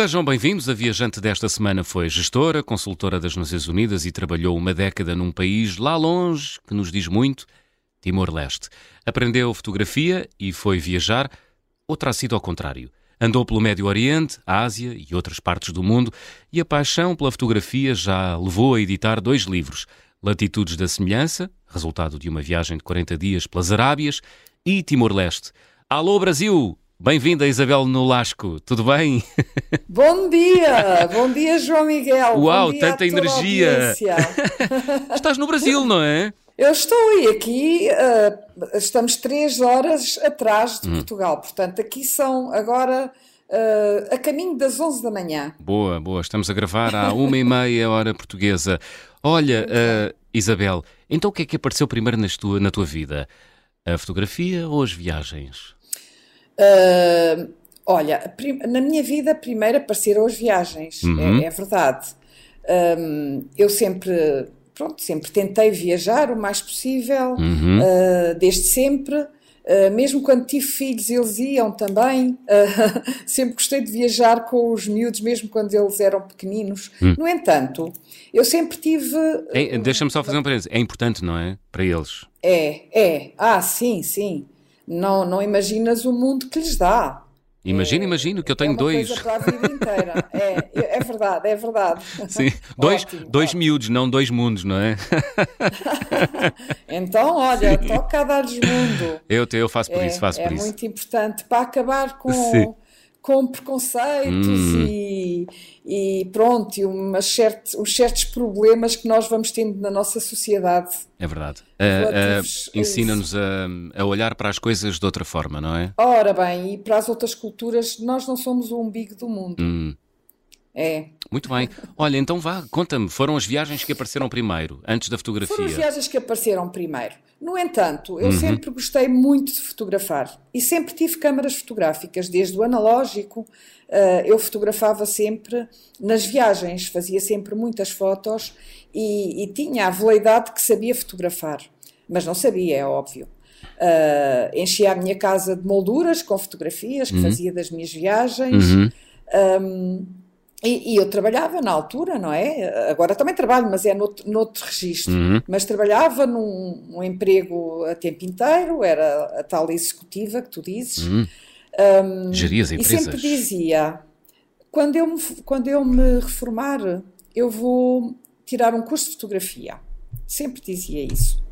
Sejam bem-vindos. A viajante desta semana foi gestora, consultora das Nações Unidas e trabalhou uma década num país lá longe que nos diz muito, Timor-Leste. Aprendeu fotografia e foi viajar, ou terá sido ao contrário. Andou pelo Médio Oriente, Ásia e outras partes do mundo e a paixão pela fotografia já levou a editar dois livros: Latitudes da Semelhança, resultado de uma viagem de 40 dias pelas Arábias, e Timor-Leste. Alô Brasil! Bem-vinda Isabel Nolasco, tudo bem? Bom dia, bom dia João Miguel. Uau, tanta energia! Estás no Brasil, não é? Eu estou aí, aqui uh, estamos três horas atrás de hum. Portugal, portanto aqui são agora uh, a caminho das 11 da manhã. Boa, boa, estamos a gravar à uma e meia hora portuguesa. Olha, uh, Isabel, então o que é que apareceu primeiro tua, na tua vida? A fotografia ou as viagens? Uh, olha, na minha vida primeiro apareceram as viagens, é, uhum. é, é, verdade. Um, eu sempre, pronto, sempre tentei viajar o mais possível, uhum. uh, desde sempre. Uh, mesmo quando tive filhos, eles iam também. Uh, sempre gostei de viajar com os miúdos, mesmo quando eles eram pequeninos. Hum. No entanto, eu sempre tive. É, Deixa-me só fazer um parênteses. É importante, não é? Para eles. É, é. Ah, sim, sim não, não imaginas o mundo que lhes dá. Imagina, é, imagino que eu tenho é dois. Coisa para a vida inteira. É, é verdade, é verdade. Sim, dois, ótimo, dois ótimo. miúdos, não dois mundos, não é? então, olha, Sim. toca a dar-lhes mundo. Eu, eu faço por é, isso, faço por é isso. É muito importante para acabar com, Sim com preconceitos hum. e, e pronto, e umas certos, uns certos problemas que nós vamos tendo na nossa sociedade. É verdade. Uh, uh, Ensina-nos a, a, olhar para as coisas de outra forma, não é? Ora bem, e para as outras culturas, nós não somos o umbigo do mundo. Hum. É. Muito bem. Olha, então vá, conta-me, foram as viagens que apareceram primeiro, antes da fotografia? Foram as viagens que apareceram primeiro. No entanto, eu uhum. sempre gostei muito de fotografar e sempre tive câmaras fotográficas, desde o analógico, uh, eu fotografava sempre nas viagens, fazia sempre muitas fotos e, e tinha a veleidade que sabia fotografar, mas não sabia, é óbvio. Uh, enchia a minha casa de molduras com fotografias que uhum. fazia das minhas viagens. Uhum. Um, e, e, eu trabalhava na altura, não é? Agora também trabalho, mas é noutro, noutro registro. Uhum. Mas trabalhava num um emprego a tempo inteiro, era a tal executiva que tu dizes. Uhum. Um, Gerias empresas. E sempre dizia: quando eu, me, quando eu me reformar, eu vou tirar um curso de fotografia. Sempre dizia isso.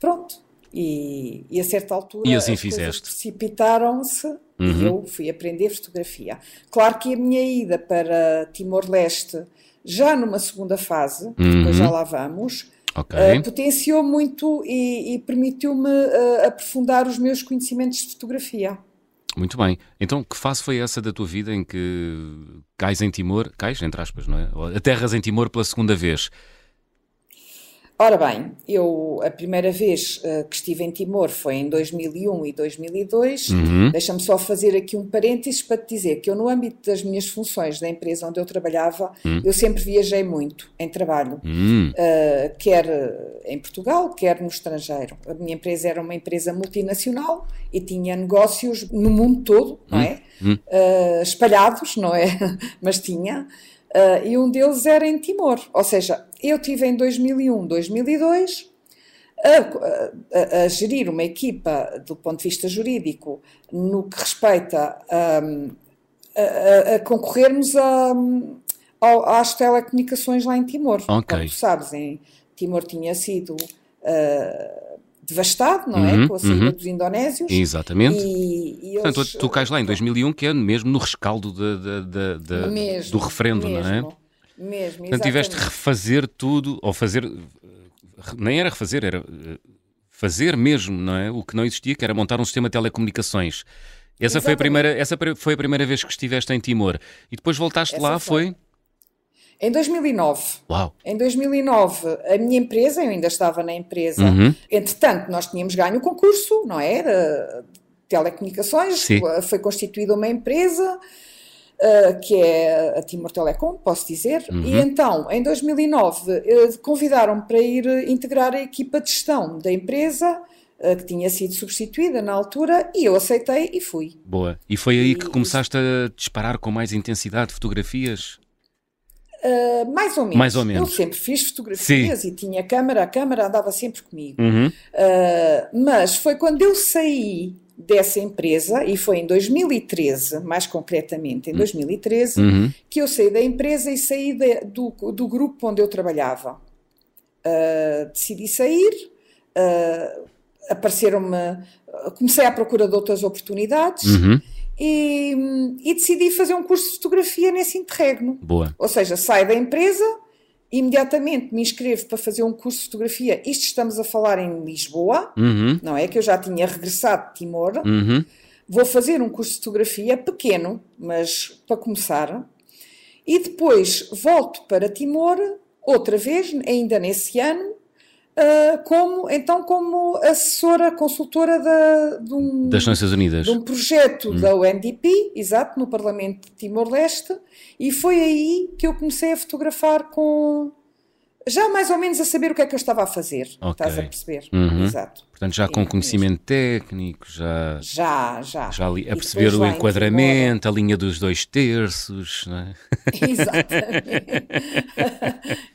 Pronto. E, e a certa altura e assim as fizeste. precipitaram-se uhum. e eu fui aprender fotografia. Claro que a minha ida para Timor-Leste, já numa segunda fase, uhum. depois já lá vamos, okay. uh, potenciou muito e, e permitiu-me uh, aprofundar os meus conhecimentos de fotografia. Muito bem. Então, que fase foi essa da tua vida em que cais em Timor, cais, entre aspas, não é? Aterras em Timor pela segunda vez? Ora bem, eu a primeira vez uh, que estive em Timor foi em 2001 e 2002. Uhum. Deixa-me só fazer aqui um parênteses para te dizer que eu, no âmbito das minhas funções da empresa onde eu trabalhava, uhum. eu sempre viajei muito em trabalho, uhum. uh, quer em Portugal, quer no estrangeiro. A minha empresa era uma empresa multinacional e tinha negócios no mundo todo, não é? Uh, espalhados, não é? Mas tinha. Uh, e um deles era em Timor. Ou seja, eu tive em 2001, 2002 a, a, a, gerir uma equipa do ponto de vista jurídico no que respeita um, a, a, concorrermos às telecomunicações lá em Timor. Ok. Como tu sabes, em Timor tinha sido uh, devastado, não é? uhum, é? Com a saída uhum. dos indonésios. Exatamente. E, e. Portanto, tu, tu cais lá em 2001, que é mesmo no rescaldo de, de, de, mesmo, do referendo, mesmo, não é? Mesmo, Portanto, tiveste de refazer tudo, ou fazer. Nem era refazer, era eh, fazer mesmo, não é? O que não existia, que era montar um sistema de telecomunicações. Essa foi, a primeira, essa foi a primeira vez que estiveste em Timor. E depois voltaste essa lá, foi? foi? Em 2009. Uau. Em 2009, a minha empresa, eu ainda estava na empresa, uhum. entretanto, nós tínhamos ganho o concurso, não é? De telecomunicações, Sim. foi constituída uma empresa. Uh, que é a Timor Telecom, posso dizer, uhum. e então, em 2009, uh, convidaram-me para ir integrar a equipa de gestão da empresa, que tinha sido substituída na altura, e eu aceitei e fui. Boa. E foi aí e, que começaste a disparar com mais intensidade fotografias? Uh, mais ou menos. Mais ou menos. Eu sempre fiz fotografias Sim. e tinha câmera, a câmera andava sempre comigo. Uhum. Uh, mas foi quando eu saí dessa empresa, e foi em 2013, mais concretamente em 2013, uhum. que eu saí da empresa e saí de, do, do grupo onde eu trabalhava. Uh, decidi sair, apareceram-me, comecei à procura de outras oportunidades. Uhum e, e, decidi fazer um curso de fotografia nesse interregno. Boa. Ou seja, saio da empresa, imediatamente me inscrevo para fazer um curso de fotografia. Isto estamos a falar em Lisboa, uhum. não é? Que eu já tinha regressado de Timor. Uhum. Vou fazer um curso de fotografia pequeno, mas para começar. E depois volto para Timor, outra vez, ainda nesse ano, Uh, como, então como assessora, consultora da, de um, das Nações Unidas. De um projeto hum. da UNDP, exato, no Parlamento de Timor-Leste, e foi aí que eu comecei a fotografar com já mais ou menos a saber o que é que eu estava a fazer, okay. estás a perceber? Uhum. Exato. Portanto, já com conhecimento mesmo. técnico, já. Já, já. Já ali, a perceber o enquadramento, a linha dos dois terços, não é? Exatamente.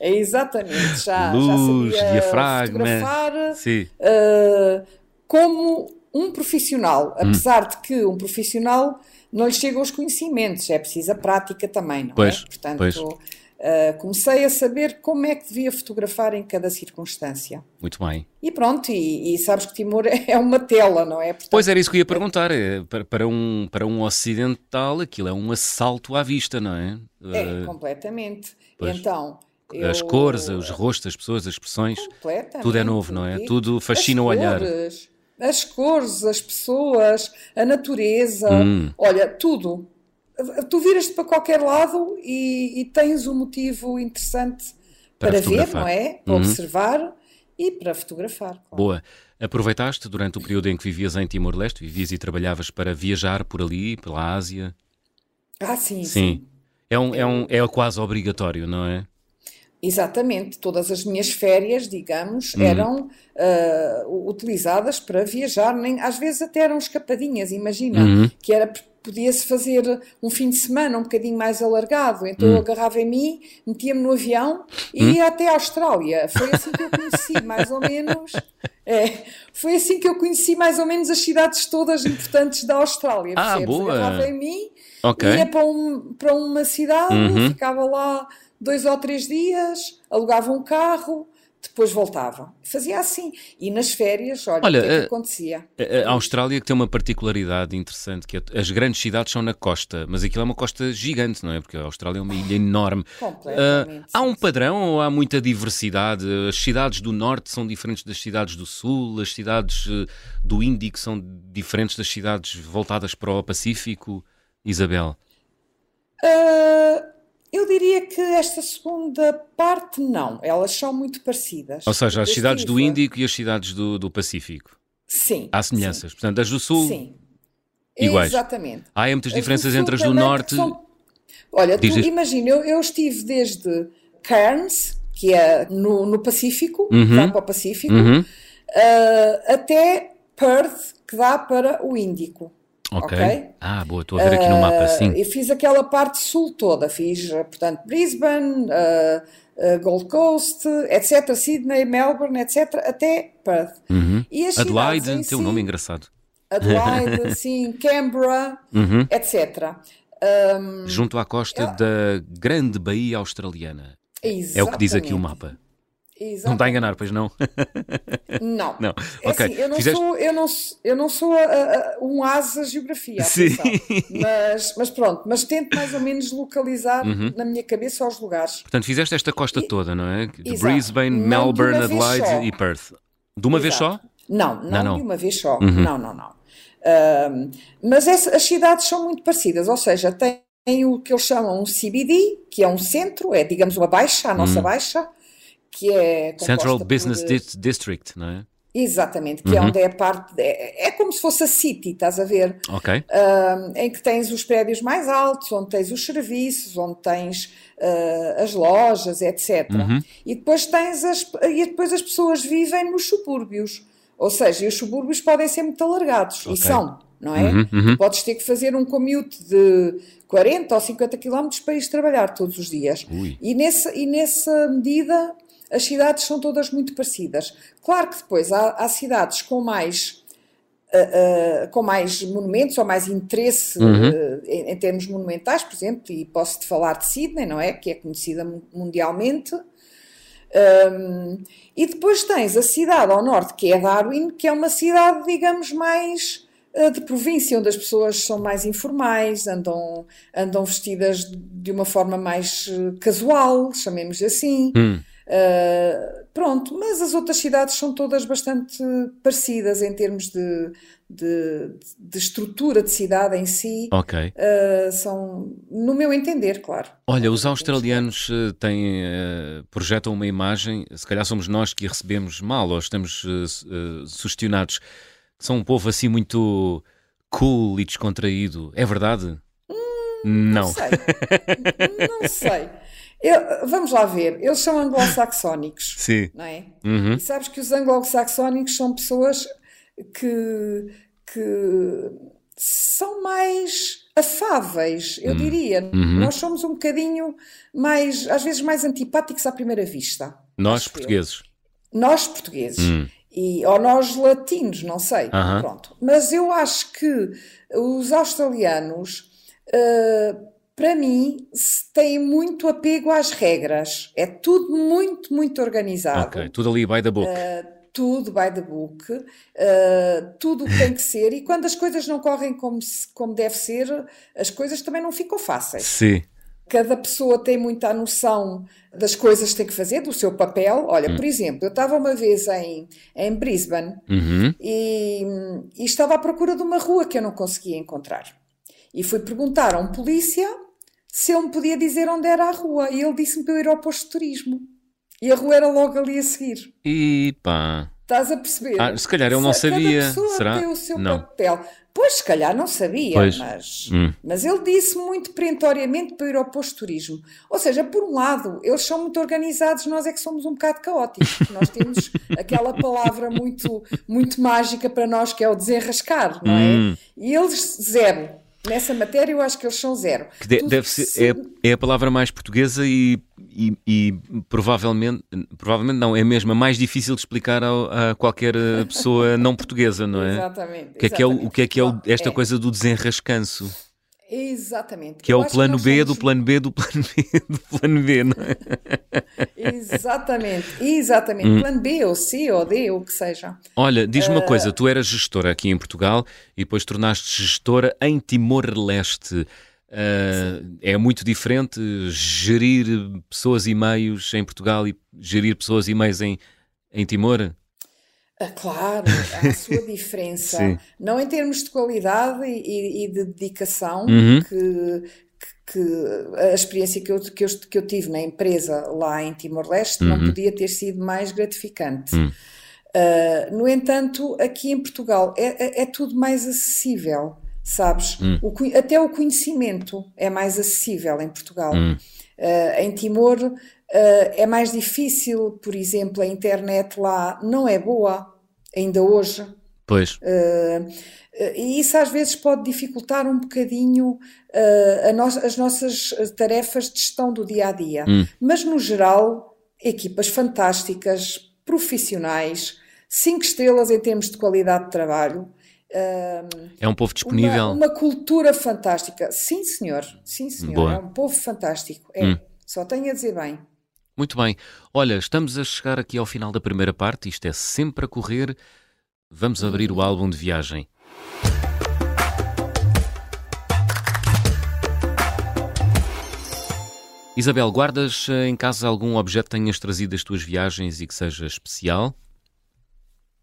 é exatamente. Já, Luz, já sabia diafragma. fotografar Sim. Uh, como um profissional, hum. apesar hum. de que um profissional não lhe chegam os conhecimentos, é preciso a prática também, não pois, é? Portanto, pois Uh, comecei a saber como é que devia fotografar em cada circunstância. Muito bem. E pronto, e, e sabes que Timor é uma tela, não é? Portanto, pois era isso que eu ia perguntar. É, para, para, um, para um ocidental, aquilo é um assalto à vista, não é? É, uh, completamente. Pois. Então. Eu... As cores, os rostos, as pessoas, as expressões, tudo é novo, não é? Tudo fascina o olhar. As cores, as pessoas, a natureza, hum. olha, tudo tu viras-te para qualquer lado e, e, tens um motivo interessante para, para ver, não é? Para uhum. observar e para fotografar. Claro. Boa. Aproveitaste durante o período em que vivias em Timor-Leste, vivias e trabalhavas para viajar por ali, pela Ásia? Ah, sim. Sim. sim. É, um, é, um, é quase obrigatório, não é? Exatamente, todas as minhas férias, digamos, uhum. eram uh, utilizadas para viajar, nem, às vezes até eram escapadinhas, imagina, uhum. que era podia-se fazer um fim de semana um bocadinho mais alargado. Então hum. eu agarrava em mim, metia-me no avião e hum. ia até a Austrália. Foi assim que eu conheci, mais ou menos. É, foi assim que eu conheci mais ou menos as cidades todas importantes da Austrália. Ah, percebes? boa. Agarrava em mim, okay. ia para, um, para uma cidade, uhum. ficava lá dois ou três dias, alugava um carro depois voltava. Fazia assim. E nas férias, olha, olha o que, é que acontecia? A, a, Austrália que tem uma particularidade interessante, que é, as grandes cidades são na costa, mas aquilo é uma costa gigante, não é? Porque a Austrália é uma ilha enorme. Completamente. Uh, há um padrão ou há muita diversidade? As cidades do norte são diferentes das cidades do sul, as cidades do Índico são diferentes das cidades voltadas para o Pacífico, Isabel? Uh eu diria que esta segunda parte não, elas são muito parecidas. Ou seja, as cidades do Índico e as cidades do, do Pacífico. Sim. Há semelhanças. Sim. Portanto, as do Sul. Sim. Iguais. Exatamente. Há muitas diferenças entre as do Norte. São... Olha, tu imagina, eu, eu, estive desde Cairns, que é no, no Pacífico, uhum. dá para o Pacífico, uhum. uh, até Perth, que dá para o Índico. Okay. ok. Ah, boa, estou a ver aqui no mapa, ah, sim. Eu fiz aquela parte sul toda, fiz, portanto, Brisbane, uh, Gold Coast, etc., Sydney, Melbourne, etc., até Perth. Uhum. E as Adelaide, tem si, um nome engraçado. Adelaide, sim, Canberra, uhum. etc. Um, Junto à costa da grande Baía Australiana. É o que diz aqui o mapa. Exatamente. Não está a enganar, pois não? Não. não. É okay. assim, eu não Fizeste... sou, eu não, eu não sou a, a, um asa geografia, Sim. Mas, mas pronto, mas tento mais ou menos localizar uhum. na minha cabeça os lugares. Portanto, fizeste esta costa e... toda, não é? De Exato. Brisbane, não Melbourne, Adelaide e Perth. De uma Exato. vez só? Não, não, não, não, de uma vez só. Uhum. Não, não, não. Um, mas essa, as cidades são muito parecidas, ou seja, tem o que eles chamam um CBD, que é um centro, é digamos uma baixa, a nossa uhum. baixa, que é Central Business por, District, não é? Exatamente, que é uhum. é onde é a parte. De, é, é, como se fosse a City, estás a ver? Ok. Uh, em que tens os prédios mais altos, onde tens os serviços, onde tens uh, as lojas, etc. Uhum. E depois tens as. E depois as pessoas vivem nos subúrbios. Ou seja, os subúrbios podem ser muito alargados, okay. e são, não é? Uhum, uhum. Podes ter que fazer um commute de 40 ou 50 km para ir trabalhar todos os dias. E nessa, e nessa medida as cidades são todas muito parecidas. Claro que depois há, há cidades com mais Uh, uh, com mais monumentos ou mais interesse uhum. uh, em, em, termos monumentais, por exemplo, e posso-te falar de Sydney, não é? Que é conhecida mundialmente. Um, e depois tens a cidade ao norte, que é Darwin, que é uma cidade, digamos, mais de província, onde as pessoas são mais informais, andam, andam vestidas de uma forma mais casual, chamemos assim. Hum. Uh, pronto, mas as outras cidades são todas bastante parecidas em termos de, de, de estrutura de cidade em si. Ok. Uh, são, no meu entender, claro. Olha, os australianos eh, têm, uh, projetam uma imagem, se calhar somos nós que a recebemos mal ou estamos sugestionados. São um povo assim muito cool e descontraído. É verdade? Hum, não. Não sei. não sei. Eu, vamos lá ver, eles são anglo-saxónicos, Sim. não é? Uhum. E sabes que os anglo-saxónicos são pessoas que, que são mais afáveis, eu uhum. diria. Uhum. Nós somos um bocadinho mais, às vezes, mais antipáticos à primeira vista. Nós, portugueses. Eu. Nós, portugueses. Uhum. E, ou nós latinos, não sei. Pronto. Mas eu acho que os australianos. Uh, para mim, tem muito apego às regras. É tudo muito, muito organizado. Ok, tudo ali by the book. Uh, tudo by the book, uh, tudo tem que ser, e quando as coisas não correm como, se, como deve ser, as coisas também não ficam fáceis. Sim. Cada pessoa tem muita noção das coisas que tem que fazer, do seu papel. Olha, hum. por exemplo, eu estava uma vez em, em Brisbane uhum. e, e estava à procura de uma rua que eu não conseguia encontrar. E fui perguntar a um polícia se ele me podia dizer onde era a rua. E ele disse-me para eu ir ao posto de turismo. E a rua era logo ali a seguir. E pá. Estás a perceber? Ah, se calhar ele não sabia. Será? Tem o seu não. papel. Pois, se calhar não sabia, pois. mas, hum. mas ele disse muito perentoriamente para ir ao posto de turismo. Ou seja, por um lado, eles são muito organizados, nós é que somos um bocado caóticos. Nós temos aquela palavra muito, muito mágica para nós que é o desenrascar, não é? Hum. E eles, zero. Nessa matéria eu acho que eles são zero. De, deve ser, se... é, é, a palavra mais portuguesa e, e, e, provavelmente, provavelmente não, é mesmo a mais difícil de explicar a, a qualquer pessoa não portuguesa, não é? Exatamente. O que é que é, o, o que é, que é esta é. coisa do desenrascanço? Exatamente. Que é o plano B somos... do plano B do plano B do plano B, não é? exatamente, exatamente. Hum. Plano B ou C ou D, ou o que seja. Olha, diz-me uh... uma coisa, tu eras gestora aqui em Portugal e depois tornaste gestora em Timor-Leste. Uh, é muito diferente gerir pessoas e meios em Portugal e gerir pessoas e meios em, em Timor? Ah, claro, há a sua diferença, não em termos de qualidade e, e de dedicação, uhum. que, que, a experiência que eu, que, eu, que eu tive na empresa lá em Timor-Leste uhum. não podia ter sido mais gratificante. Uhum. Uh, no entanto, aqui em Portugal é, é, é tudo mais acessível, sabes? Hum. O, até o conhecimento é mais acessível em Portugal. Uh, em Timor Uh, é mais difícil, por exemplo, a internet lá não é boa, ainda hoje. Pois. Uh, e isso às vezes pode dificultar um bocadinho uh, no as nossas tarefas de gestão do dia a dia. Hum. Mas, no geral, equipas fantásticas, profissionais, cinco estrelas em termos de qualidade de trabalho. Uh, é um povo disponível. Uma, uma, cultura fantástica. Sim, senhor. Sim, senhor. Boa. É um povo fantástico. É. Hum. Só tenho a dizer bem. Muito bem. Olha, estamos a chegar aqui ao final da primeira parte, isto é sempre a correr. Vamos abrir o álbum de viagem. Isabel, guardas eh, em casa algum objeto que tenhas trazido das tuas viagens e que seja especial?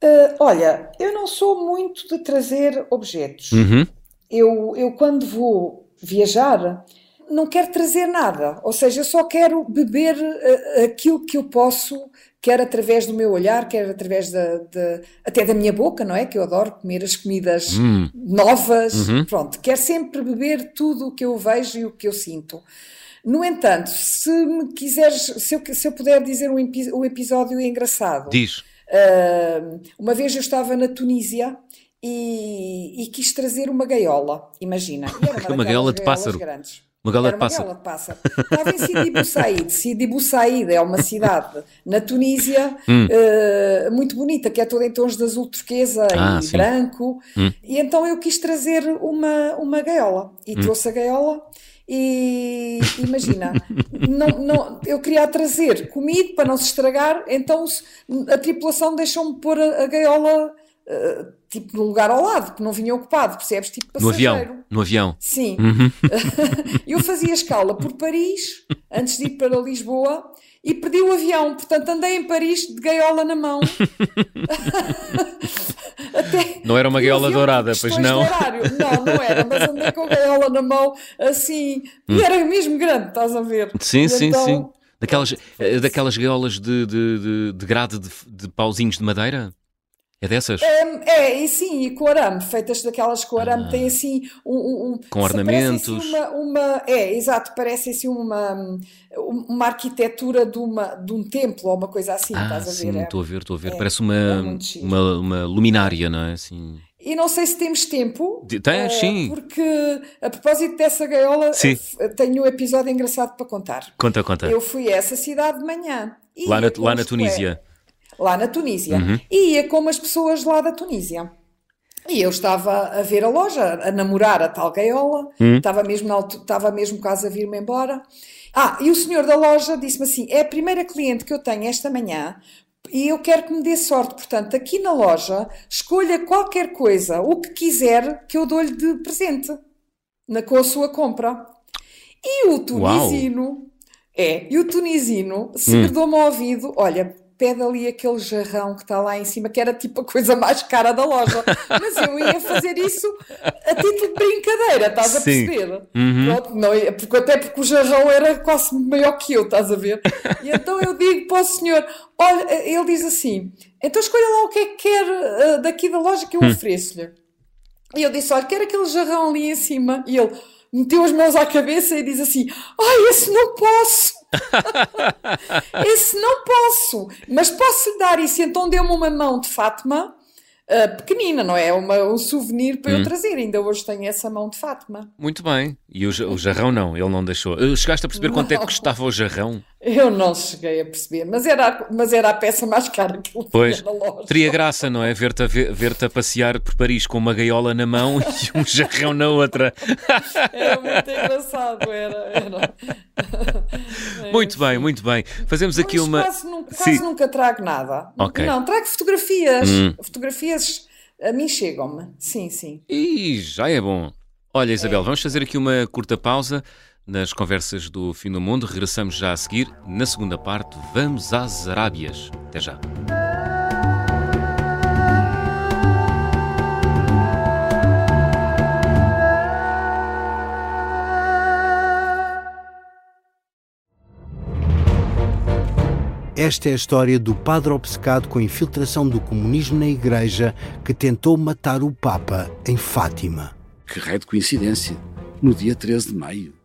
Uh, olha, eu não sou muito de trazer objetos. Uhum. Eu, eu, quando vou viajar, não quero trazer nada, ou seja, eu só quero beber uh, aquilo que eu posso, quer através do meu olhar, quer através da, até da minha boca, não é? Que eu adoro comer as comidas hum. novas, uhum. pronto, quero sempre beber tudo o que eu vejo e o que eu sinto. No entanto, se me quiseres, se eu, se eu puder dizer um, um episódio engraçado. Diz. Uh, uma vez eu estava na Tunísia e, e quis trazer uma gaiola, imagina. uma, uma gaiola de pássaro. Grandes. Uma gaiola de pássaro. de pássaro. Estava em Sidi Bou Said. Sidi Bou Said é uma cidade na Tunísia hum. uh, muito bonita, que é toda em tons de azul turquesa ah, e sim. branco. Hum. E então eu quis trazer uma, uma gaiola. E hum. trouxe a gaiola e imagina, não, não, eu queria trazer comigo para não se estragar, então a tripulação deixou-me pôr a, a gaiola uh, tipo no lugar ao lado, que não vinha ocupado, percebes? Tipo passageiro. No avião, no avião. Sim. Uhum. eu fazia escala por Paris, antes de ir para Lisboa, e perdi o avião, portanto andei em Paris de gaiola na mão. Até não era uma gaiola dourada, pois não? Não, não era, mas andei com a gaiola na mão assim, hum. e era mesmo grande, estás a ver? Sim, e sim, então, sim. Daquelas, eh, daquelas gaiolas de, de, de, de grade de, de pauzinhos de madeira? É dessas? É, é, e sim, e com arame, feitas daquelas com arame, ah. tem assim um. um com ornamentos. Assim uma, uma, é, exato, parece assim uma, uma arquitetura de, uma, de um templo ou uma coisa assim, ah, estás a ver? Sim, estou é, a ver, estou a ver. É, parece uma, é uma, uma luminária, não é? Assim... E não sei se temos tempo. Tens, uh, sim. Porque, a propósito dessa gaiola, sim. tenho um episódio engraçado para contar. Conta, conta. Eu fui a essa cidade de manhã. Lá na, lá na Tunísia lá na Tunísia, uhum. e ia com as pessoas lá da Tunísia. E eu estava a ver a loja, a namorar a tal gaiola, uhum. estava, mesmo na, estava mesmo quase a vir-me embora. Ah, e o senhor da loja disse-me assim: é a primeira cliente que eu tenho esta manhã e eu quero que me dê sorte. Portanto, aqui na loja, escolha qualquer coisa, o que quiser, que eu dou-lhe de presente na, com a sua compra. E o tunisino, Uau. é, e o tunisino segredou-me hum. ao ouvido: olha, pede ali aquele jarrão que está lá em cima, que era tipo a coisa mais cara da loja. Mas eu ia fazer isso a título de brincadeira, estás a perceber? Uhum. Pronto, não, porque, até porque o jarrão era quase maior que eu, estás a ver? E então eu digo para o senhor: olha, ele diz assim, então escolha lá o que é que quer uh, daqui da loja que eu hum. ofereço-lhe. E eu disse: olha, quero aquele jarrão ali em cima. E ele meteu as mãos à cabeça e diz assim: ai, esse não posso. Esse não posso, mas posso lhe dar isso. Então deu-me uma mão de Fátima uh, pequenina, não é? Uma, um souvenir para hum. eu trazer. Ainda hoje tenho essa mão de Fátima. Muito bem. E o, o jarrão não, ele não deixou. Eh, chegaste a perceber não. quanto é que custava o jarrão? Eu não cheguei a perceber, mas era, mas era a peça mais cara que ele pois, na loja. Teria graça, não é? Ver-te a, ver a passear por Paris com uma gaiola na mão e um jarrão na outra. Era muito engraçado, era. era. Muito bem, muito bem. Fazemos aqui uma. Quase, nunca, quase nunca trago nada. Okay. Não, trago fotografias. Hum. Fotografias a mim chegam-me. Sim, sim. E já é bom. Olha, Isabel, é. vamos fazer aqui uma curta pausa nas conversas do fim do mundo. Regressamos já a seguir. Na segunda parte, vamos às Arábias. Até já. Esta é a história do padre obcecado com a infiltração do comunismo na Igreja que tentou matar o Papa em Fátima. Que raio de coincidência! No dia 13 de maio.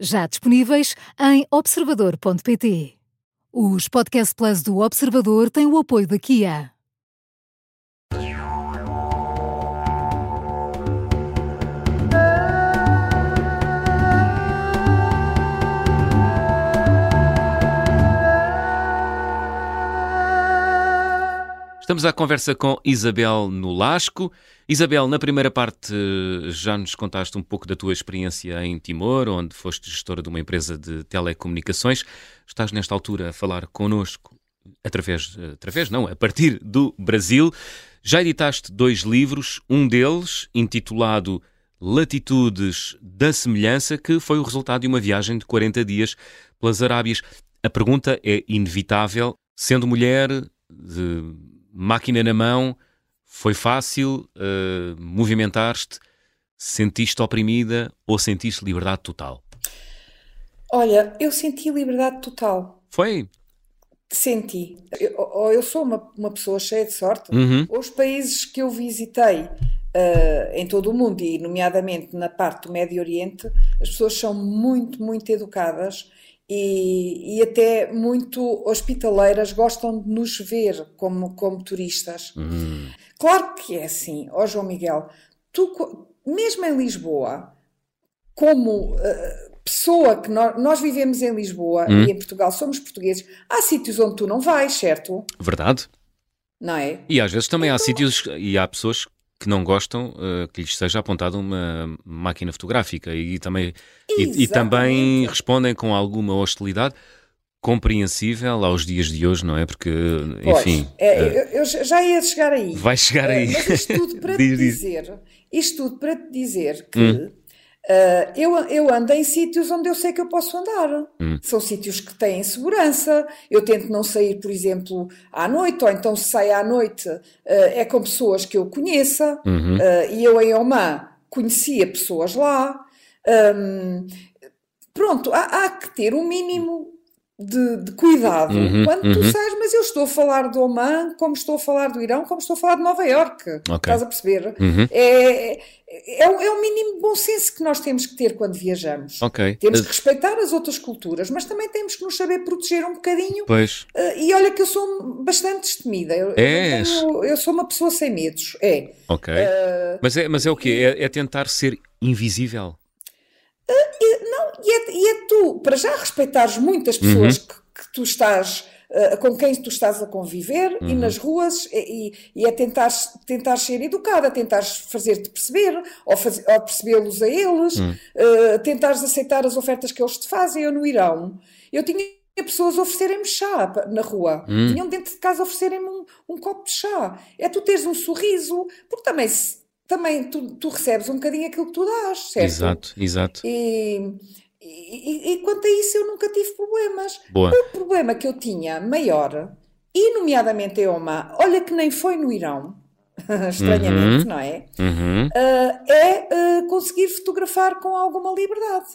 já disponíveis em observador.pt. Os Podcast Plus do Observador têm o apoio da Kia. Estamos à conversa com Isabel Nolasco. Isabel, na primeira parte já nos contaste um pouco da tua experiência em Timor, onde foste gestora de uma empresa de telecomunicações. Estás nesta altura a falar connosco através, através não, a partir do Brasil. Já editaste dois livros, um deles intitulado Latitudes da Semelhança, que foi o resultado de uma viagem de 40 dias pelas Arábias. A pergunta é inevitável, sendo mulher de máquina na mão, foi fácil uh, movimentar-te, sentiste oprimida ou sentiste liberdade total? Olha, eu senti liberdade total. Foi? Senti. Eu, ou eu sou uma, uma pessoa cheia de sorte, uhum. ou os países que eu visitei uh, em todo o mundo, e nomeadamente na parte do Médio Oriente, as pessoas são muito, muito educadas e, e até muito hospitaleiras, gostam de nos ver como, como turistas. Uhum. Claro que é assim, ó João Miguel, tu, mesmo em Lisboa, como uh, pessoa que nós, nós, vivemos em Lisboa uhum. e em Portugal, somos portugueses, há sítios onde tu não vais, certo? Verdade. Não é? E às vezes também então... há sítios e há pessoas que não gostam uh, que lhes seja apontada uma máquina fotográfica e também, e, e, também respondem com alguma hostilidade compreensível aos dias de hoje, não é? Porque, enfim. Pois, é, uh, eu, eu, já ia chegar aí. Vai chegar aí. Uh, mas isto tudo para te dizer, isto tudo para te dizer que hum. Uh, eu, eu ando em sítios onde eu sei que eu posso andar. Hum. São sítios que têm segurança. Eu tento não sair, por exemplo, à noite, ou então se saio à noite uh, é com pessoas que eu conheça. Uhum. Uh, e eu em Oman conhecia pessoas lá. Um, pronto, há, há, que ter o um mínimo de, de cuidado uhum, quando uhum. tu sais, mas eu estou a falar do Oman, como estou a falar do Irão, como estou a falar de Nova Iorque. Okay. Estás a perceber? Uhum. É, é, é, é o mínimo de bom senso que nós temos que ter quando viajamos. Okay. Temos que respeitar as outras culturas, mas também temos que nos saber proteger um bocadinho. Pois. Uh, e olha que eu sou bastante destemida. Eu, eu, tenho, eu sou uma pessoa sem medos. É. Ok. Uh, mas, é, mas é o quê? É, é tentar ser invisível? Uh, e é, e é, tu, para já respeitares muitas pessoas uhum. que, que, tu estás. Uh, com quem tu estás a conviver uhum. e nas ruas e, e é tentar, tentar ser educada, tentar fazer-te perceber ou, faz, ou percebê-los a eles, uhum. uh, tentares aceitar as ofertas que eles te fazem. Eu no Irão, eu tinha pessoas a oferecerem-me chá na rua, uhum. vinham dentro de casa a oferecerem-me um, um, copo de chá. É tu teres um sorriso, porque também também tu, tu, recebes um bocadinho aquilo que tu dás, certo? Exato, exato. E, e, e, quanto a isso eu nunca tive problemas. Boa. O problema que eu tinha maior, e nomeadamente em Oman, olha que nem foi no Irão, estranhamente, uhum. não é? Uhum. Uh, é uh, conseguir fotografar com alguma liberdade.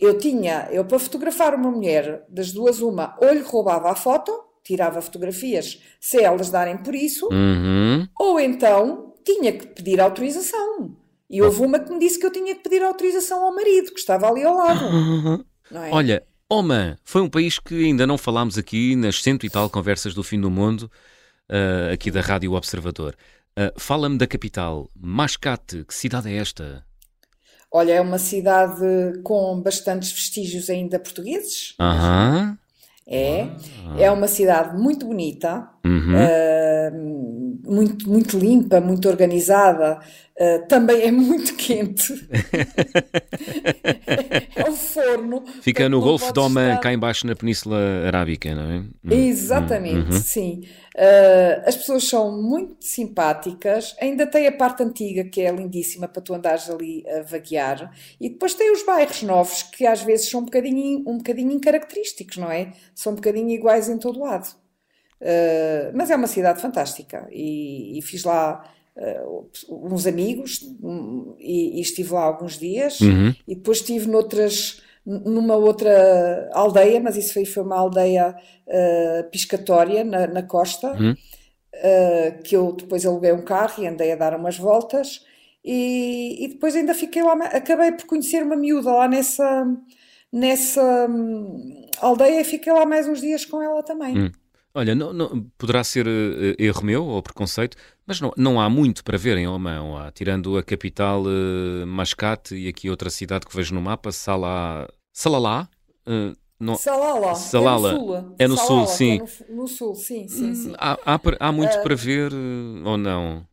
Eu tinha, eu para fotografar uma mulher, das duas uma, ou lhe roubava a foto, tirava fotografias se elas darem por isso, uhum. ou então tinha que pedir autorização. E houve uma que me disse que eu tinha que pedir autorização ao marido, que estava ali ao lado. É? Olha, Oman foi um país que ainda não falámos aqui nas cento e tal conversas do fim do mundo, uh, aqui da Rádio Observador. Uh, Fala-me da capital, Mascate. Que cidade é esta? Olha, é uma cidade com bastantes vestígios ainda portugueses. Aham. É, ah. é uma cidade muito bonita, uhum. uh, muito, muito limpa, muito organizada, uh, também é muito quente. é. Fica no Golfo de Oman, estar... cá embaixo na Península Arábica, não é? Exatamente, uhum. sim. Uh, as pessoas são muito simpáticas, ainda tem a parte antiga que é lindíssima para tu andares ali a vaguear, e depois tem os bairros novos que às vezes são um bocadinho, um bocadinho incaracterísticos, não é? São um bocadinho iguais em todo lado. Uh, mas é uma cidade fantástica e, e fiz lá uh, uns amigos um, e, e, estive lá alguns dias uhum. e depois estive noutras numa outra aldeia, mas isso foi, foi uma aldeia uh, piscatória na, na costa, uhum. uh, que eu depois aluguei um carro e andei a dar umas voltas e, e, depois ainda fiquei lá, acabei por conhecer uma miúda lá nessa, nessa um, aldeia e fiquei lá mais uns dias com ela também. Uhum. Olha, não, não, poderá ser uh, erro meu ou preconceito, mas não, não há muito para ver em. Há, tirando a capital uh, Mascate e aqui outra cidade que vejo no mapa, Salah, Salalá. Uh, não... Salala, Salala. é no sul, é no Salala, sul sim. É no, no, sul, sim, sim, sim. Há, há, há muito para ver ou não?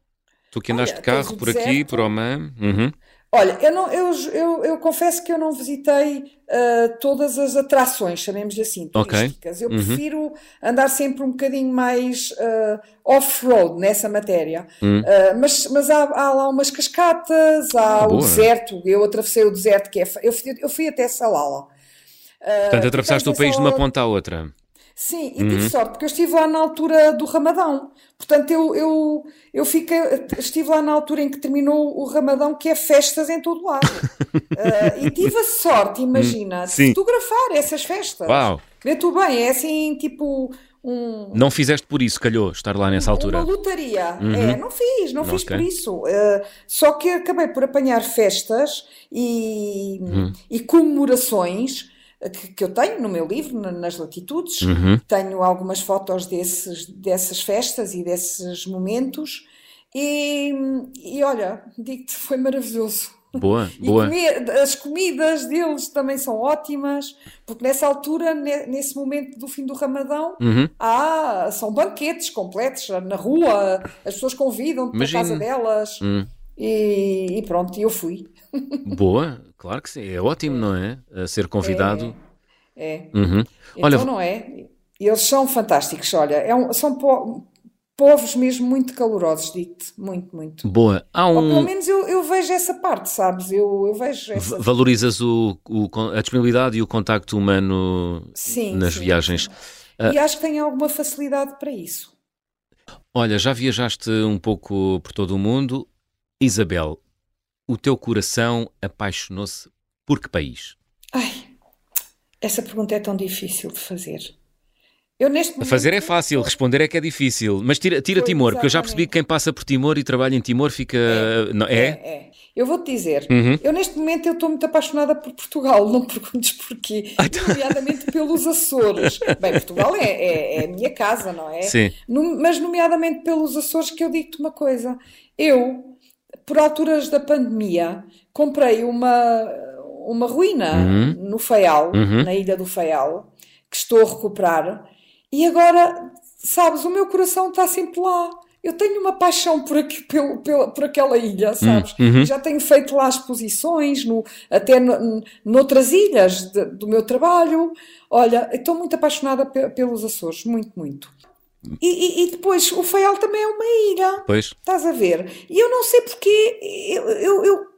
Tu que andaste de carro por deserto. aqui, por Oman? Uhum. Olha, eu, não, eu, eu, eu, confesso que eu não visitei uh, todas as atrações, chamemos-lhe assim, turísticas. Okay. Eu uhum. prefiro andar sempre um bocadinho mais uh, off-road nessa matéria. Uhum. Uh, mas mas há, há, lá umas cascatas, há Boa. o deserto. Eu atravessei o deserto, que é. Eu fui, eu fui até Salala. Portanto, atravessaste o país de uma ponta à outra. Sim, e tive uhum. sorte, porque eu estive lá na altura do Ramadão. Portanto, eu, eu, eu fiquei, estive lá na altura em que terminou o Ramadão, que é festas em todo lado. uh, e tive a sorte, imagina, de fotografar essas festas. Uau! Vê tu bem, é assim, tipo. Um, não fizeste por isso, calhou, estar lá nessa altura? Uma lotaria. Uhum. É, não fiz, não fiz por isso. Uh, só que acabei por apanhar festas e, uhum. e comemorações que, que, eu tenho no meu livro, nas latitudes. Uhum. Tenho algumas fotos desses, dessas festas e desses momentos. E, e olha, digo-te, foi maravilhoso. Boa, boa. Comer, as comidas deles também são ótimas, porque nessa altura, nesse momento do fim do Ramadão, uhum. há, são banquetes completos na rua, as pessoas convidam-te para a casa delas. Uhum. E, e, pronto, eu fui. Boa, claro que sim, é ótimo, não é? A ser convidado. É. é. Uhum. Então olha, não é? Eles são fantásticos, olha, é um, são po povos mesmo muito calorosos, digo-te, muito, muito. Boa. Há um... Ou pelo menos eu, eu vejo essa parte, sabes? Eu, eu vejo essa... Valorizas o, o, a disponibilidade e o contacto humano sim, nas sim, viagens. Sim. E acho que tem alguma facilidade para isso. Olha, já viajaste um pouco por todo o mundo. Isabel, o teu coração apaixonou-se por que país? Ai, essa pergunta é tão difícil de fazer. Eu neste momento... Fazer é fácil, responder é que é difícil. Mas tira, tira Timor, exatamente. porque eu já percebi que quem passa por Timor e trabalha em Timor fica. É? Não, é? é, é. Eu vou-te dizer, uhum. eu neste momento eu estou muito apaixonada por Portugal, não perguntes porquê, ah, então. nomeadamente pelos Açores. Bem, Portugal é, é, é, a minha casa, não é? Sim. No, mas nomeadamente pelos Açores, que eu digo-te uma coisa. Eu, por alturas da pandemia, comprei uma, uma ruína uhum. no Faial, uhum. na ilha do Faial, que estou a recuperar, e agora, sabes, o meu coração está sempre lá. Eu tenho uma paixão por, aqui, pelo, pelo, por aquela ilha, hum, sabes? Uhum. Já tenho feito lá exposições, no, até no, noutras ilhas de, do meu trabalho. Olha, estou muito apaixonada pe, pelos Açores, muito, muito. E, e, e, depois, o Faial também é uma ilha. Pois. Estás a ver? E eu não sei porque. Eu, eu, eu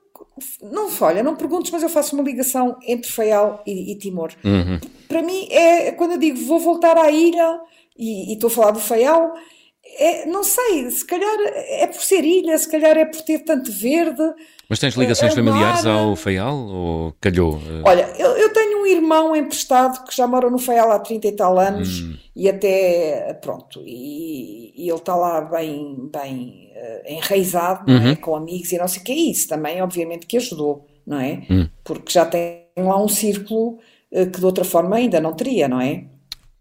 não, olha, não perguntes, mas eu faço uma ligação entre Faial e, e Timor. Uhum. Para mim, é quando eu digo vou voltar à ilha, e, estou a falar do Faial, é, não sei, se calhar é por ser ilha, se calhar é por ter tanto verde. Mas tens ligações é, familiares ao Faial ou calhou? Olha, eu, eu, tenho um irmão emprestado que já mora no Faial há 30 e tal anos hum. e até, pronto, e, e ele está lá bem, bem uh, enraizado, uhum. é? com amigos e não sei o que é isso também, obviamente que ajudou, não é? Hum. Porque já tem lá um círculo uh, que de outra forma ainda não teria, não é?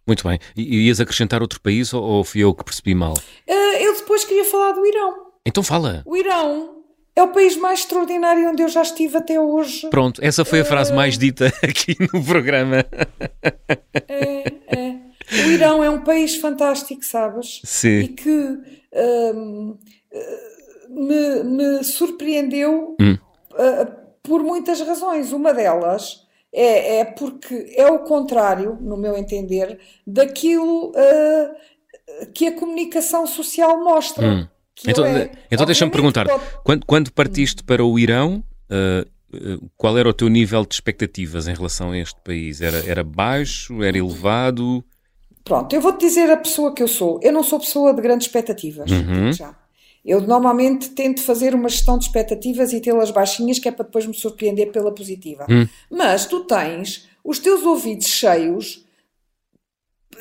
Muito bem. E ias acrescentar outro país ou, ou fui eu que percebi mal? Uh, eu depois queria falar do Irão. Então fala. O Irão é o país mais extraordinário onde eu já estive até hoje. Pronto, essa foi a frase uh... mais dita aqui no programa. É, é. O Irão é um país fantástico, sabes? Sim. E que uh, me, me, surpreendeu hum. uh, por muitas razões. Uma delas é, é porque é o contrário, no meu entender, daquilo uh, que a comunicação social mostra. Hum. Então, é, então deixa-me perguntar, pode... quando, quando, partiste hum. para o Irão, uh, qual era o teu nível de expectativas em relação a este país? Era, era baixo? Era elevado? Pronto, eu vou-te dizer a pessoa que eu sou. Eu não sou pessoa de grandes expectativas, uhum. já. Eu normalmente tento fazer uma gestão de expectativas e tê-las baixinhas, que é para depois me surpreender pela positiva. Hum. Mas tu tens os teus ouvidos cheios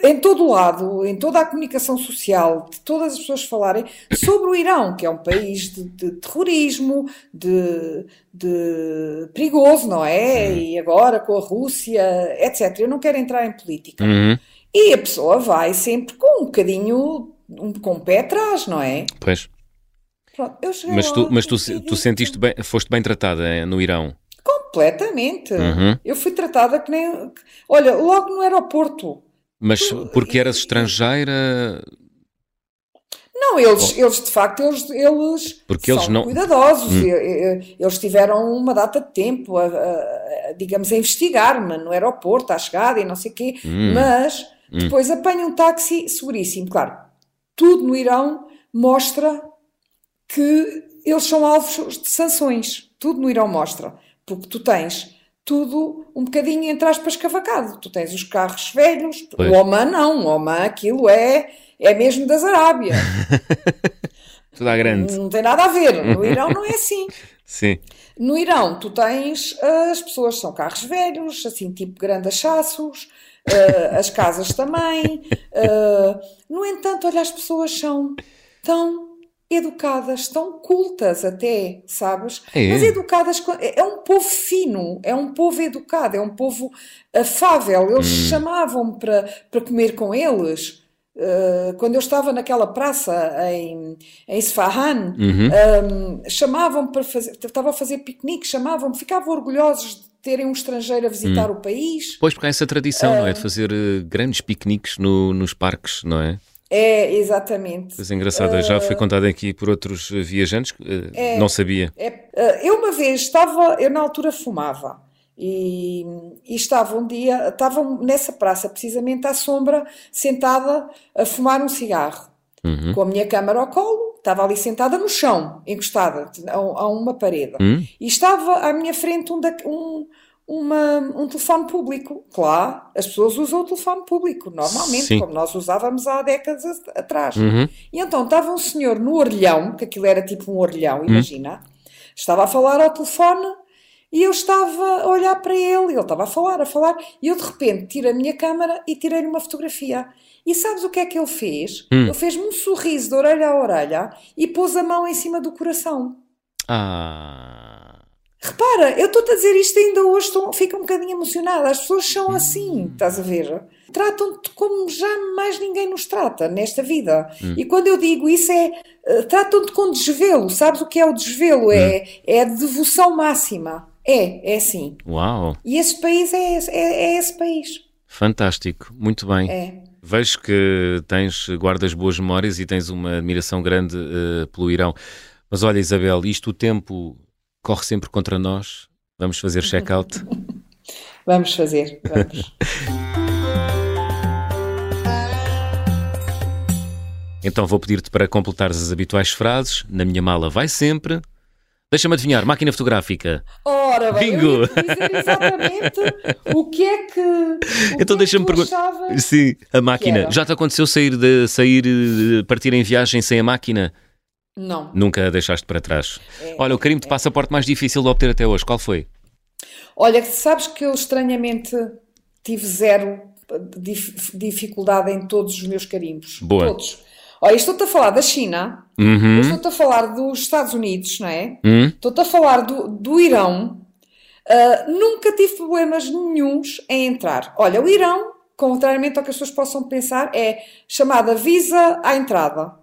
em todo o lado, em toda a comunicação social, de todas as pessoas falarem sobre o Irão, que é um país de, de terrorismo, de, de, perigoso, não é? Uhum. E agora com a Rússia, etc. Eu não quero entrar em política. Uhum. E a pessoa vai sempre com um bocadinho, um, com o pé atrás, não é? Pois. Pronto, mas tu, mas tu, tu sentiste bem, foste bem tratada eh, no Irão? Completamente. Uhum. Eu fui tratada que nem. Olha, logo no aeroporto. Mas porque eras estrangeira. Não, eles, eles de facto, eles, eles porque eles não... cuidadosos. Hum. Eles tiveram uma data de tempo, a, a, digamos, a investigar-me no aeroporto, à chegada e não sei o quê. Hum. Mas hum. depois apanho um táxi seguríssimo. Claro, tudo no Irão mostra que eles são alvos de sanções. Tudo no Irão mostra. Porque tu tens tudo um bocadinho entre aspas cavacado. Tu tens os carros velhos, pois. o Oman não, o Oman aquilo é, é mesmo das Arábia. tudo à grande. Não tem nada a ver, no Irão não é assim. Sim. No Irão tu tens, as pessoas são carros velhos, assim tipo grandes achaços, uh, as casas também. Uh, no entanto, olha, as pessoas são tão educadas, tão cultas até, sabes? É. Mas educadas, é, é um povo fino, é um povo educado, é um povo afável. Eles hum. chamavam-me para, para comer com eles. Uh, quando eu estava naquela praça em, em Isfahan, uhum. um, chamavam-me para fazer, estava a fazer piquenique, chamavam-me, ficavam orgulhosos de terem um estrangeiro a visitar uhum. o país. Pois, porque há essa tradição, uh, não é? De fazer uh, grandes piqueniques no, nos parques, não é? É, exatamente. Coisa engraçada, uh, já foi contado aqui por outros viajantes, é, não sabia. É, eu uma vez estava, eu na altura fumava, e, e, estava um dia, estava nessa praça, precisamente à sombra, sentada a fumar um cigarro, uhum. com a minha câmara ao colo, estava ali sentada no chão, encostada a, a uma parede, uhum. e estava à minha frente um, um, uma, um telefone público. Claro, as pessoas usam o telefone público, normalmente, Sim. como nós usávamos há décadas atrás. Uhum. E então estava um senhor no orelhão, que aquilo era tipo um orelhão, uhum. imagina, estava a falar ao telefone e eu estava a olhar para ele, ele estava a falar, a falar, e eu de repente tiro a minha câmara e tirei-lhe uma fotografia. E sabes o que é que ele fez? Hum. Ele fez-me um sorriso de orelha a orelha e pôs a mão em cima do coração. Ah. Repara, eu estou-te a dizer isto ainda hoje, estou, fico um bocadinho emocionada. As pessoas são assim, estás a ver? Tratam-te como jamais ninguém nos trata nesta vida. Hum. E quando eu digo isso é. Uh, tratam-te com desvelo. Sabes o que é o desvelo? É, hum. É, é a devoção máxima. É, é sim. Uau! E esse país é, é, é esse país. Fantástico, muito bem. É. Vejo que tens, guardas boas memórias e tens uma admiração grande uh, pelo Irão. Mas olha, Isabel, isto o tempo corre sempre contra nós. Vamos fazer check-out? vamos fazer, vamos. então vou pedir-te para completares as habituais frases. Na minha mala vai sempre, Deixa-me adivinhar, máquina fotográfica. Ora, bem, Bingo! Eu dizer exatamente o que é que. então é deixa-me perguntar. Sim, a máquina. Já te aconteceu sair de sair, de partir em viagem sem a máquina? Não. Nunca a deixaste para trás. É, Olha, o carimbo de é. passaporte mais difícil de obter até hoje, qual foi? Olha, sabes que eu estranhamente tive zero dificuldade em todos os meus carimbos. Boa. Todos. Olha, estou-te a falar da China, uhum. estou-te a falar dos Estados Unidos, não é? Uhum. Estou-te a falar do, do Irão. Uh, nunca tive problemas nenhums em entrar. Olha, o Irão, contrariamente ao que as pessoas possam pensar, é chamada visa à entrada.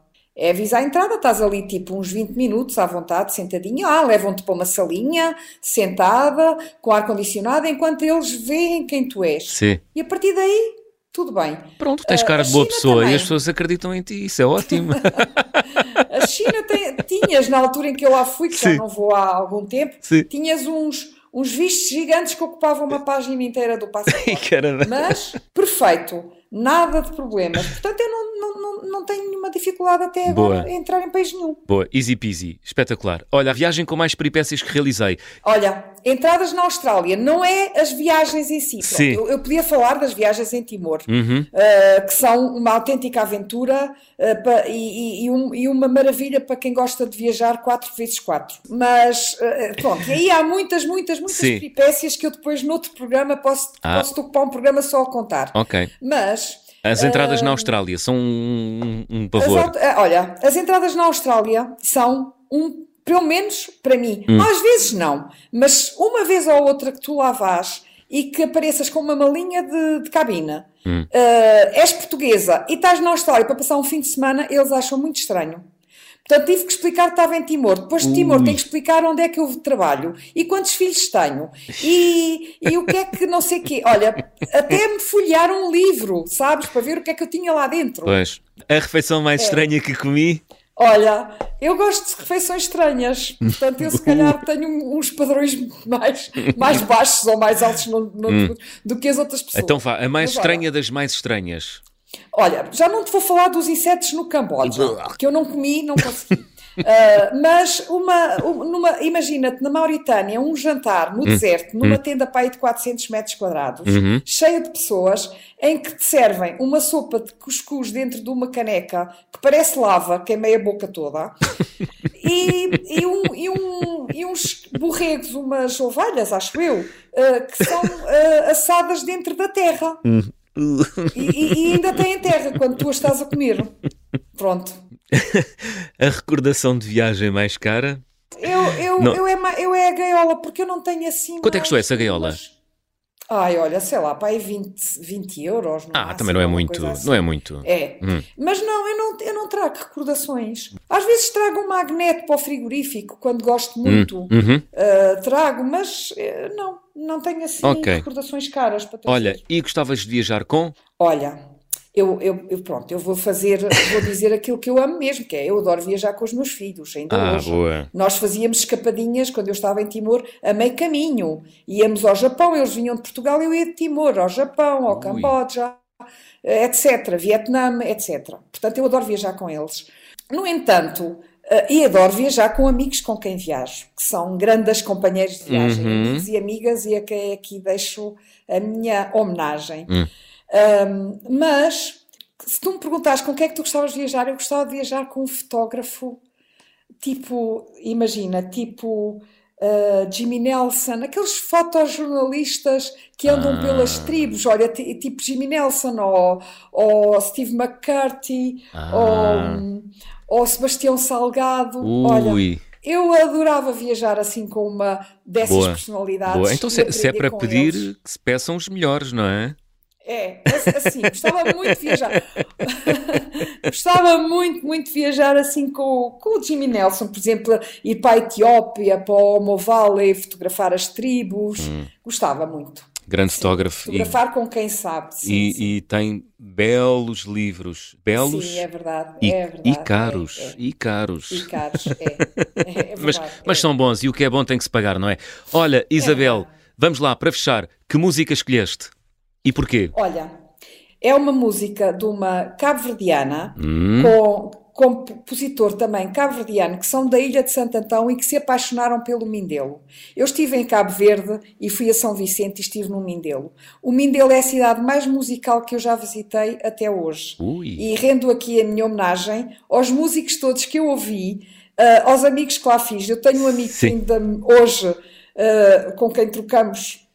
É visa à entrada, estás ali tipo uns 20 minutos à vontade, sentadinha. Ah, levam-te para uma salinha, sentada, com ar-condicionado, enquanto eles veem quem tu és. Sim. E a partir daí tudo bem. Pronto, tens cara uh, de boa pessoa também. e as pessoas acreditam em ti, isso é ótimo. a China tem, tinhas, na altura em que eu lá fui, que Sim. já não vou há algum tempo, Sim. tinhas uns, uns vistos gigantes que ocupavam uma página inteira do passaporte. Mas, perfeito nada de problemas. Portanto, eu não, não, não, não tenho nenhuma dificuldade até agora em entrar em país nenhum. Boa, easy peasy, espetacular. Olha, a viagem com mais peripécias que realizei. Olha, entradas na Austrália, não é as viagens em si. Sim. Eu, eu, podia falar das viagens em Timor, uhum. uh, que são uma autêntica aventura uh, pa, e, e, um, e, uma maravilha para quem gosta de viajar 4x4. Mas, uh, pronto, e aí há muitas, muitas, muitas Sim. peripécias que eu depois, noutro programa, posso, ah. posso ocupar um programa só a contar. Ok. Mas as entradas uh, na Austrália são um, um pavor. As, eh, olha, as entradas na Austrália são um, pelo menos para mim, hum. às vezes não, mas uma vez ou outra que tu lá vás e que apareças com uma malinha de, de cabina, hum. uh, és portuguesa e estás na Austrália para passar um fim de semana, eles acham muito estranho. Portanto, tive que explicar que estava em Timor. Depois de Timor, tenho que explicar onde é que eu trabalho e quantos filhos tenho e, e o que é que não sei o quê. Olha, até me folhear um livro, sabes, para ver o que é que eu tinha lá dentro. Pois. A refeição mais é. estranha que comi? Olha, eu gosto de refeições estranhas, portanto eu se calhar tenho uns padrões mais, mais baixos ou mais altos no, no, hum. do que as outras pessoas. Então vá, a mais Mas, estranha olha, das mais estranhas. Olha, já não te vou falar dos insetos no Camboja, que eu não comi, não consegui. Uh, mas uma, numa, imagina-te na Mauritânia, um jantar no hum. deserto, numa hum. tenda pai de 400 metros quadrados, uhum. cheia de pessoas, em que te servem uma sopa de cuscuz dentro de uma caneca que parece lava, queimei a boca toda, e, e, um, e, um, e, uns borregos, umas ovelhas, acho eu, uh, que são uh, assadas dentro da terra. Hum. E, e, ainda têm terra quando tu as estás a comer. Pronto. a recordação de viagem mais cara? Eu, eu, eu, é, eu é a gaiola, porque eu não tenho assim. Quanto é que custou essa gaiola? Ai, olha, sei lá, pá, é 20, 20 euros. ah, máximo, também não é muito, assim. não é muito. É, hum. mas não eu, não, eu não trago recordações. Às vezes trago um magneto para o frigorífico, quando gosto hum, muito, hum. uhum. uh, trago, mas uh, não, não tenho assim okay. recordações caras para trazer. Olha, e gostavas de viajar com? Olha, eu, eu, eu, pronto, eu vou fazer, vou dizer aquilo que eu amo mesmo, que é eu adoro viajar com os meus filhos, ainda ah, hoje. Boa. Nós fazíamos escapadinhas quando eu estava em Timor a meio caminho. Íamos ao Japão, eles vinham de Portugal, eu ia de Timor ao Japão, ao Ui. Camboja, etc., Vietnã, etc. Portanto, eu adoro viajar com eles. No entanto, e adoro viajar com amigos com quem viajo, que são grandes companheiros de viagem, uhum. amigos e amigas, e a quem aqui deixo a minha homenagem. Uhum. Um, mas, se tu me perguntares com quem é que tu gostavas de viajar, eu gostava de viajar com um fotógrafo, tipo, imagina, tipo uh, Jimmy Nelson, aqueles fotojornalistas que andam ah. pelas tribos, olha, tipo Jimmy Nelson, ou, ou Steve McCarthy, ah. ou, ou Sebastião Salgado, Ui. olha. Eu adorava viajar assim com uma dessas Boa. personalidades. Boa. Então, se, se é para pedir, eles. que se peçam os melhores, não é? É, assim, gostava muito de viajar. gostava muito, muito de viajar assim com, com o Jimmy Nelson, por exemplo, ir para a Etiópia, para o Omo Valley, fotografar as tribos. Hum. Gostava muito. Grande sim, fotógrafo. Fotografar e, com quem sabe. Sim, e, sim. e, tem belos livros. Belos. Sim, é verdade. E, é verdade, e caros. É, é. E caros. E caros, é. é verdade, mas, mas é. são bons e o que é bom tem que se pagar, não é? Olha, Isabel, vamos lá, para fechar, que música escolheste? E porquê? Olha, é uma música de uma cabo-verdiana hum. com compositor também cabo-verdiano que são da Ilha de Santo Antão e que se apaixonaram pelo Mindelo. Eu estive em Cabo Verde e fui a São Vicente e estive no Mindelo. O Mindelo é a cidade mais musical que eu já visitei até hoje. Ui. E rendo aqui a minha homenagem aos músicos todos que eu ouvi, uh, aos amigos que lá fiz. Eu tenho um amigo Sim. que ainda hoje, uh, com quem trocamos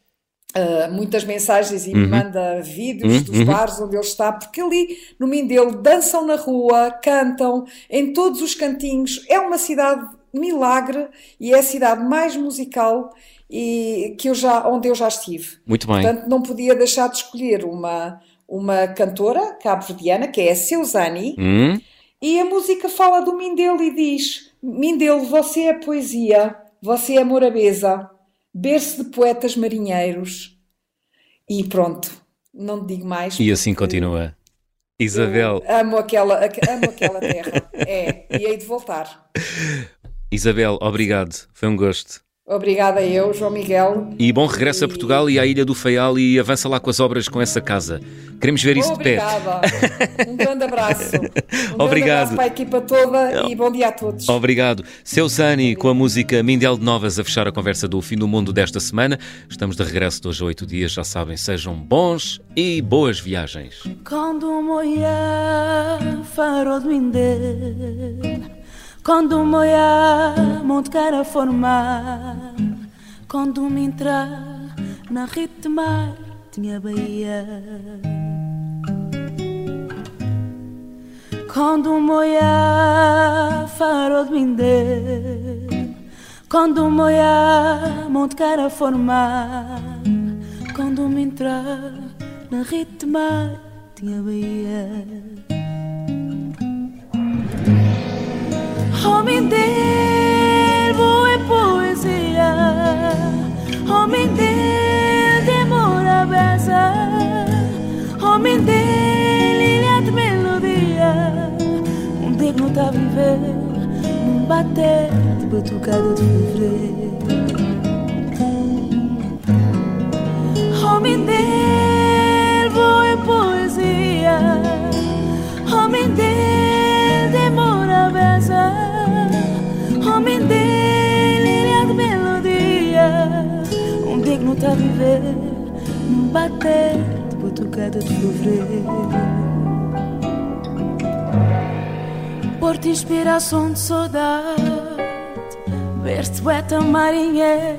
Uh, muitas mensagens e uhum. me manda vídeos uhum. dos bares onde ele está, porque ali no Mindelo dançam na rua, cantam em todos os cantinhos. É uma cidade milagre e é a cidade mais musical e que eu já, onde eu já estive. Muito bem. Portanto, não podia deixar de escolher uma, uma cantora cabo-verdiana, que é a Seusani, uhum. e a música fala do Mindelo e diz: Mindelo, você é poesia, você é morabeza berço de poetas marinheiros. E pronto, não te digo mais. E assim continua. Isabel. Amo aquela, amo aquela terra. é, e hei de voltar. Isabel, obrigado. Foi um gosto. Obrigada eu, João Miguel. E bom regresso e... a Portugal e à Ilha do Faial e avança lá com as obras com essa casa. Queremos ver isso Obrigada. de perto. Um grande abraço. Um Obrigado. Grande abraço para a equipa toda e bom dia a todos. Obrigado. Seu Sani com a música Mindel de Novas a fechar a conversa do Fim do Mundo desta semana. Estamos de regresso de hoje a oito dias, já sabem, sejam bons e boas viagens. Quando faro de Mindel quando moia monte cara formar Quando me entrar na ritmar tinha Bahia Quando moia farou de minder Quando moia monte cara formar Quando me entrar na ritmar tinha Bahia Homem boa é poesia. Homem demora beça Homem ilha de melodia. Um digno tá viver Num bater de batucada de fevereiro. Homem boa é poesia. Homem demora tá a viver num bater de batucada de fevereiro. Porto inspiração de saudade, ver-te marinheiro,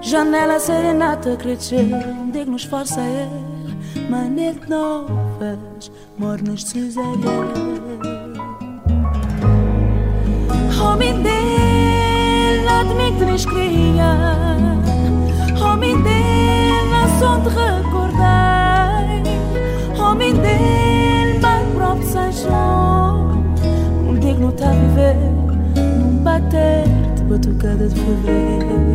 janela serenata crescer, dignos força é, manete novas, mornas de cesárea. Homem dele, de que me cria, num bater de batucada de fevereiro.